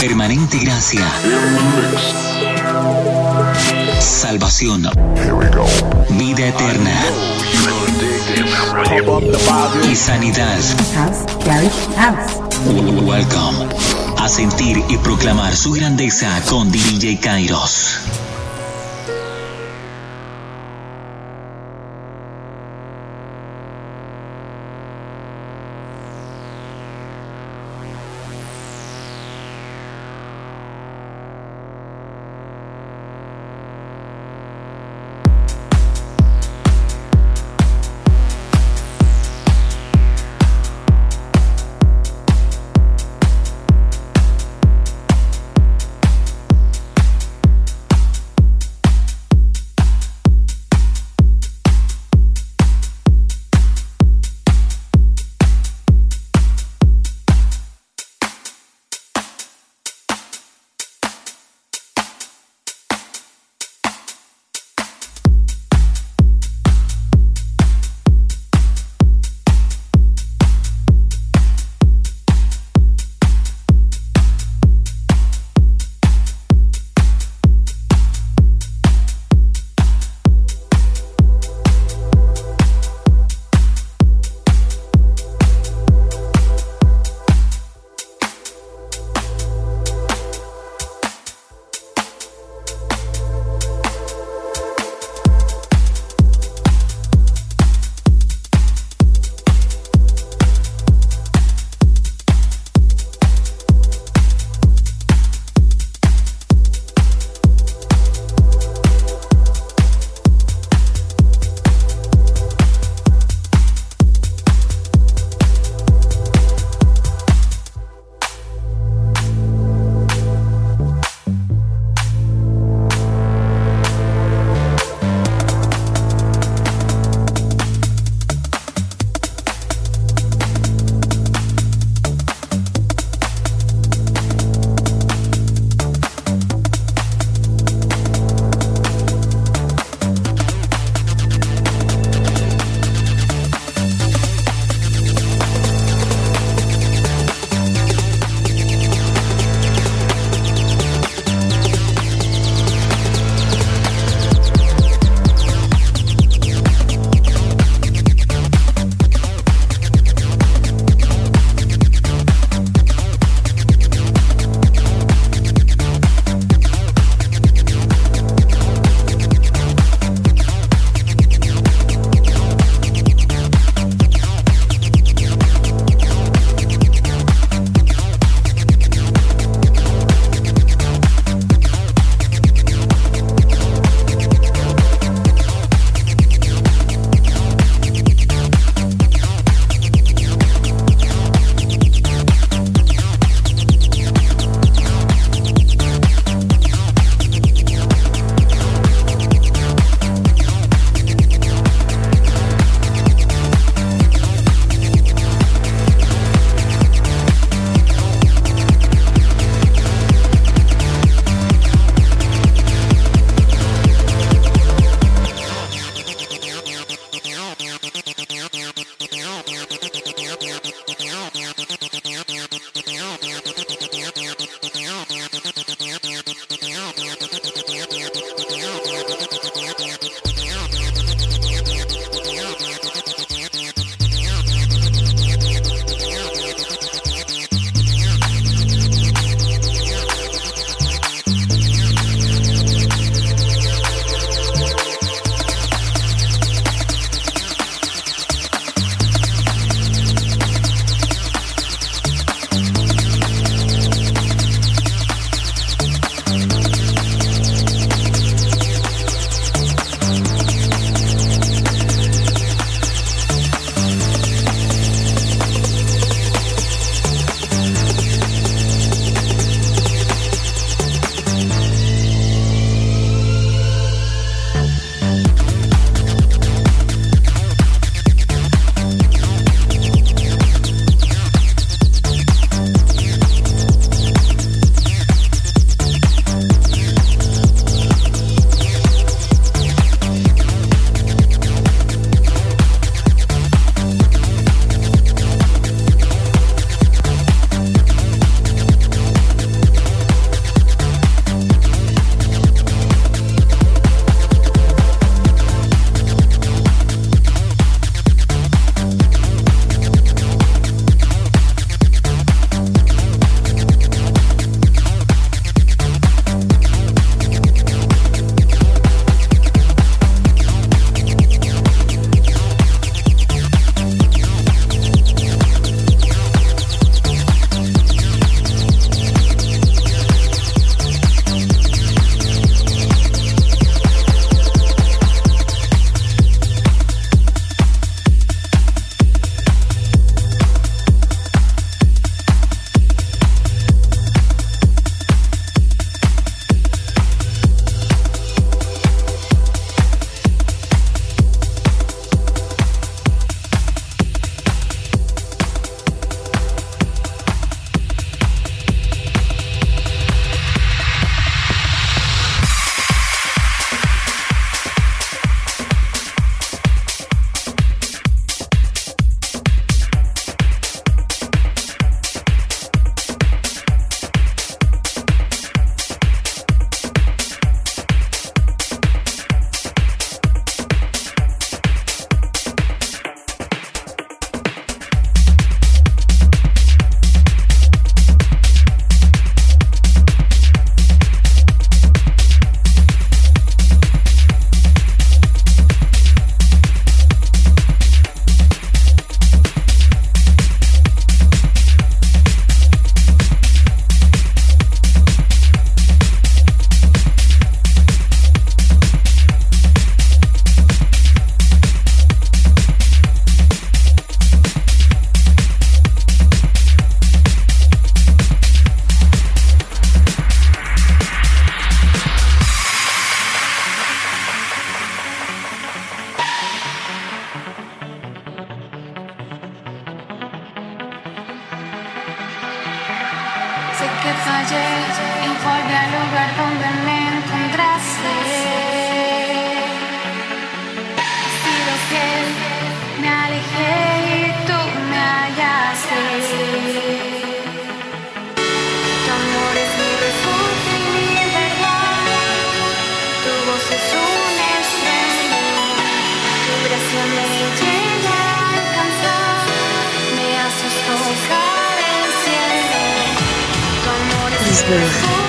Permanente gracia. Salvación. Vida eterna. Y sanidad. Welcome. A sentir y proclamar su grandeza con DJ Kairos.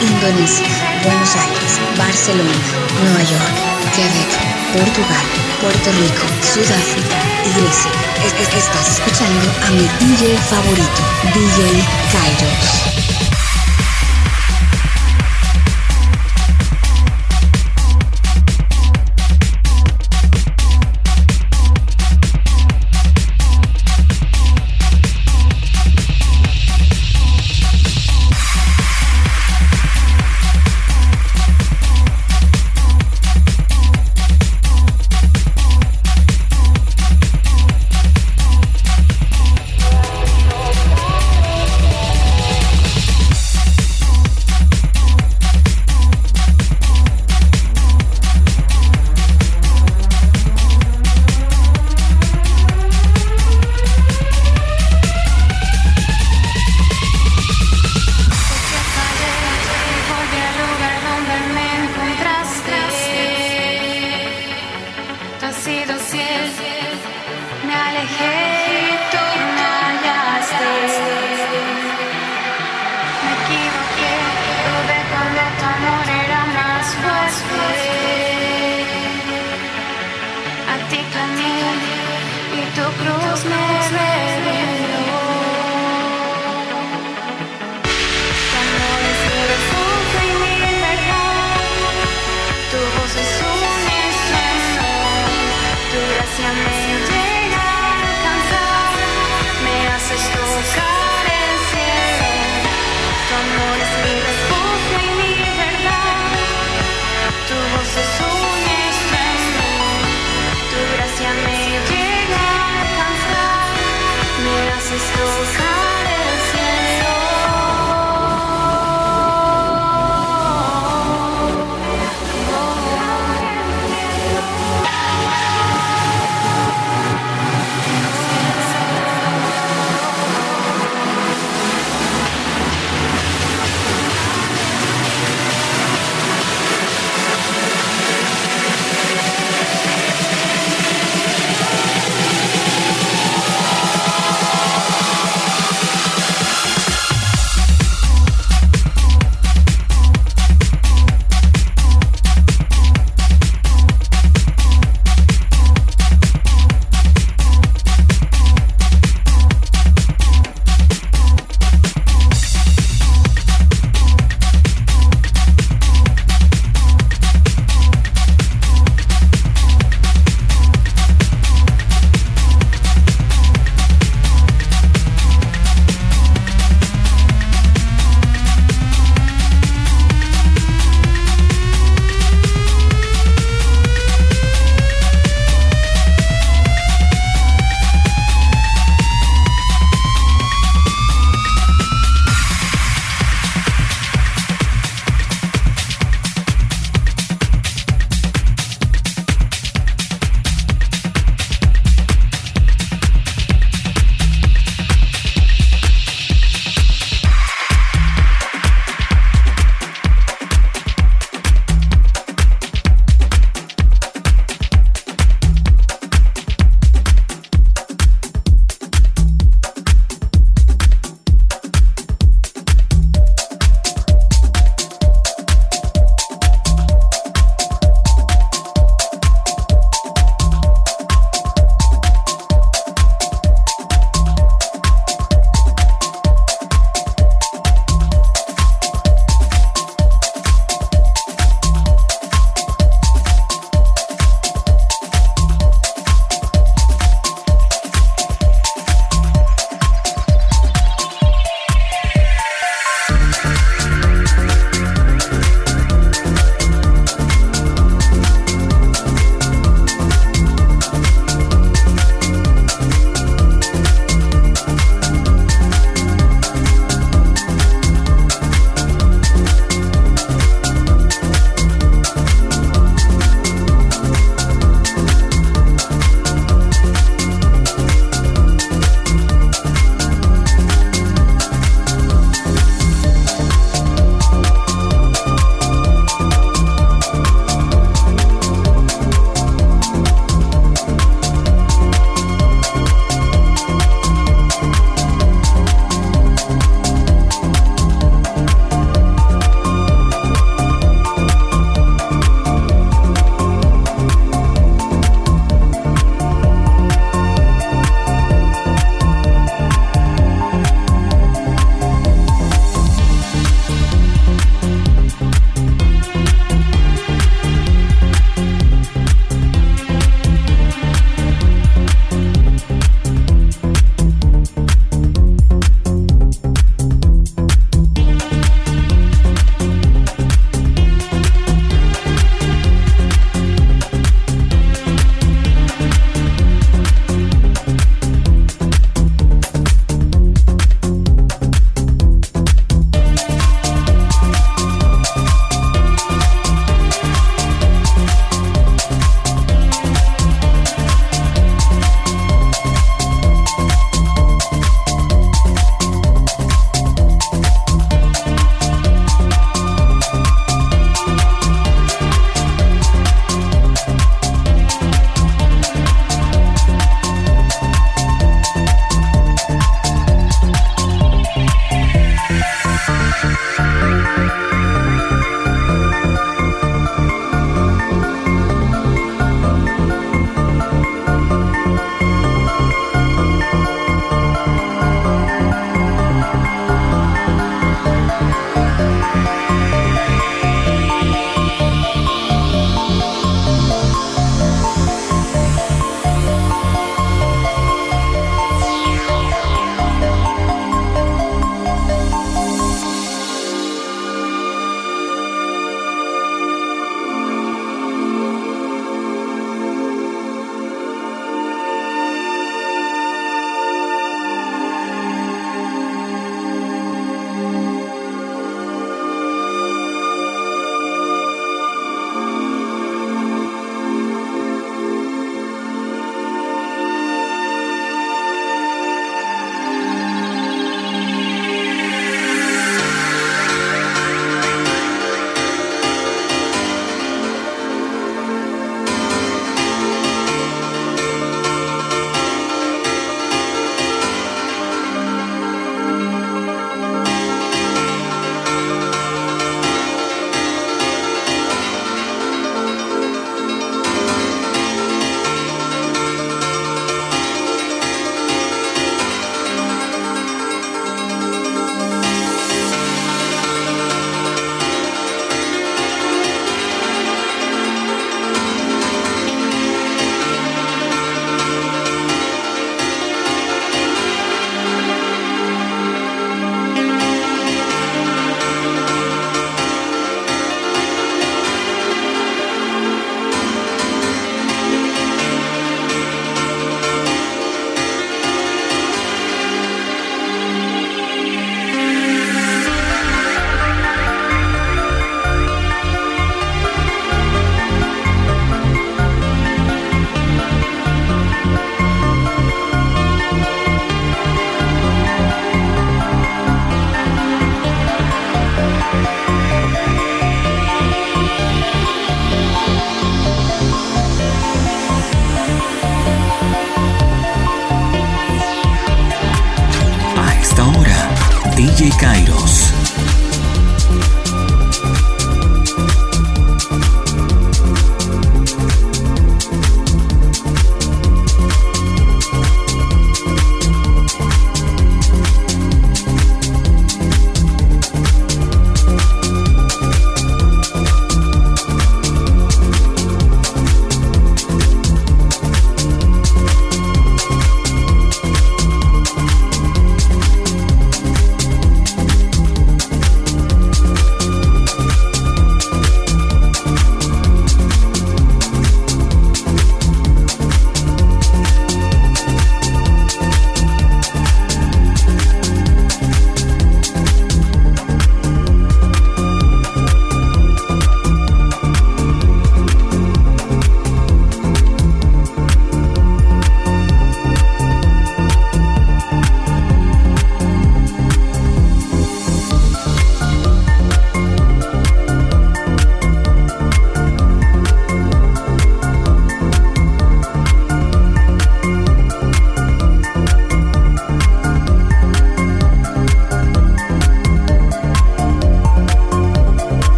Indonesia, Buenos Aires, Barcelona, Nueva York, Quebec, Portugal, Puerto Rico, Sudáfrica y Grecia. estás escuchando a mi DJ favorito, DJ Kairos.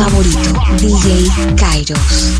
Favorito, DJ Kairos.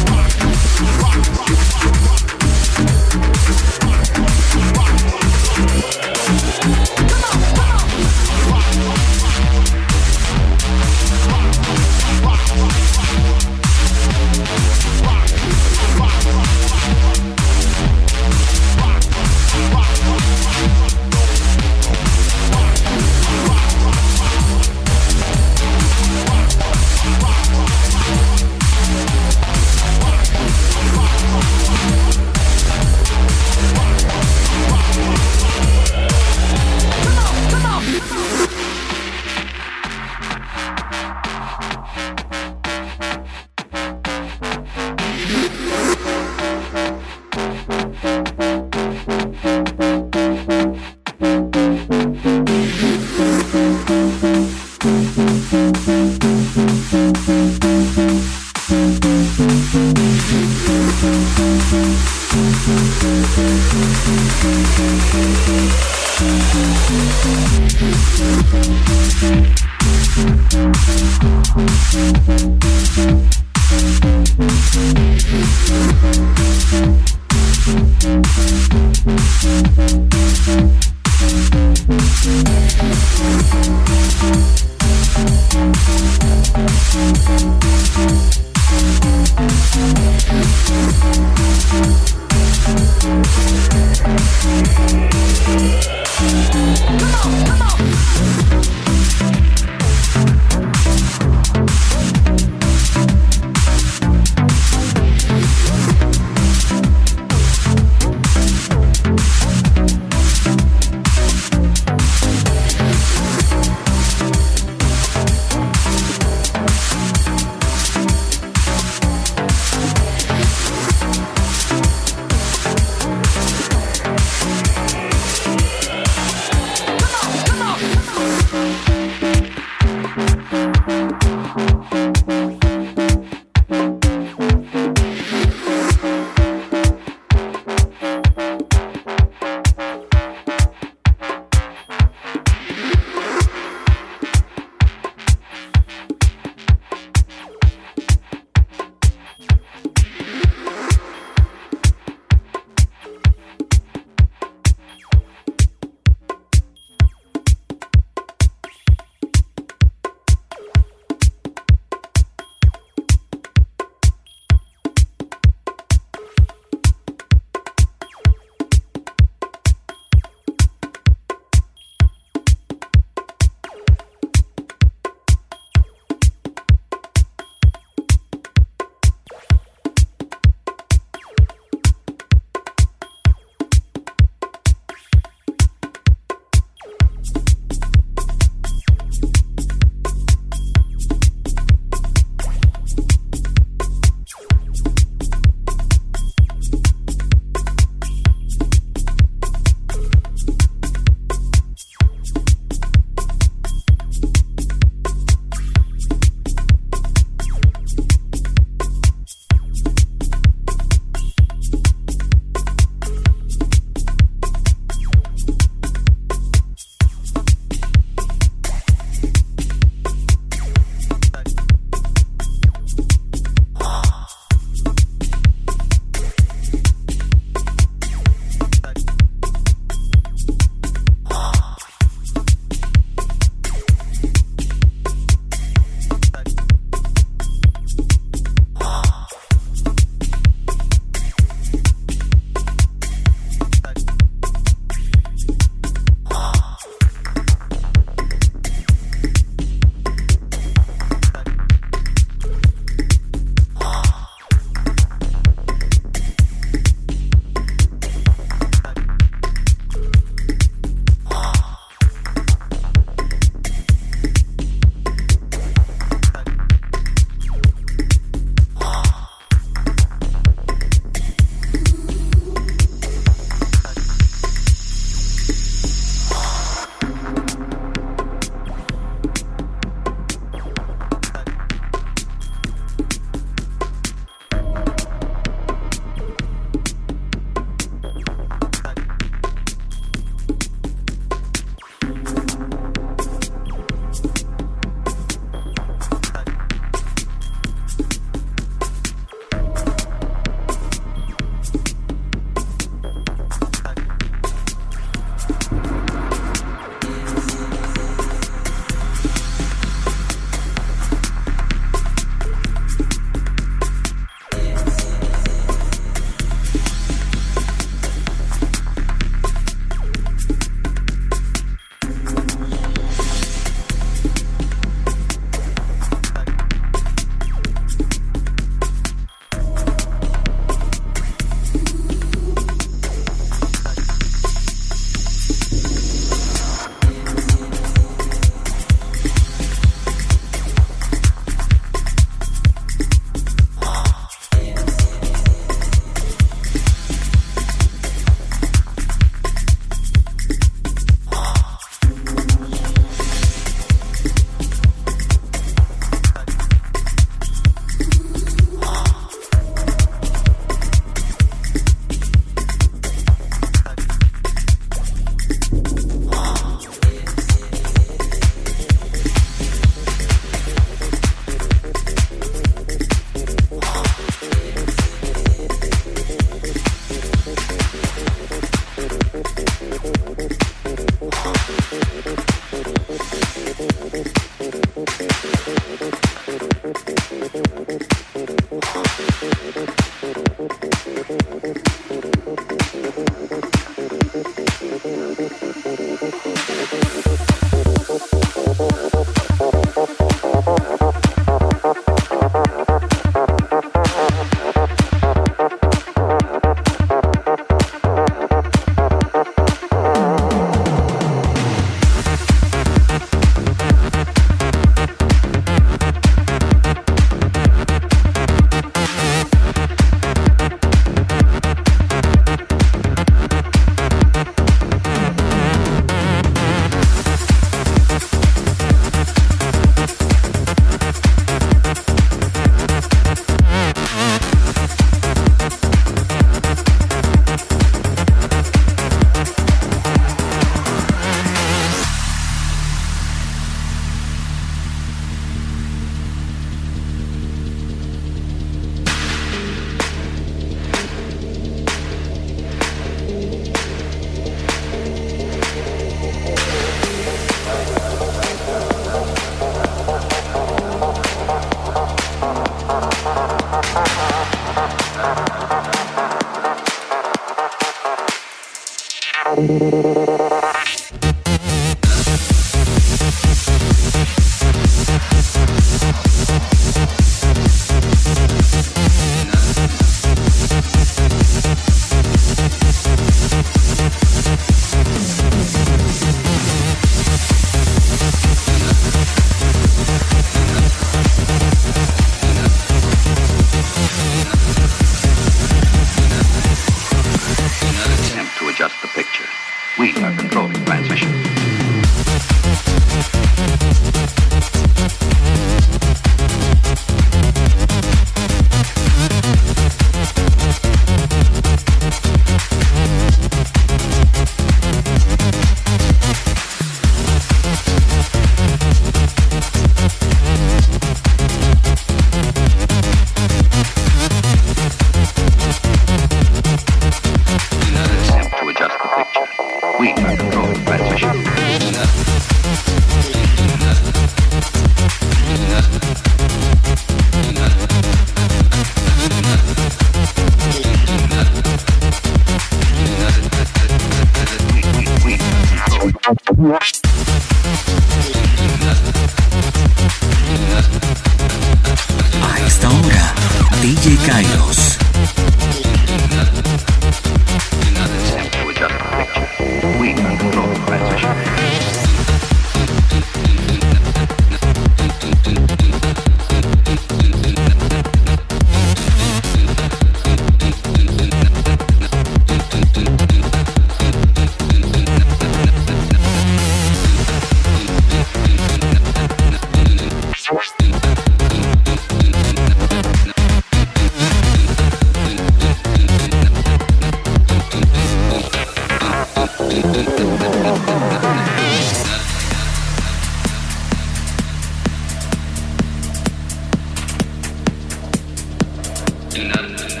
do not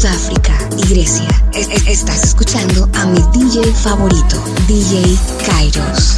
Sudáfrica y Grecia. Es- es- estás escuchando a mi DJ favorito, DJ Kairos.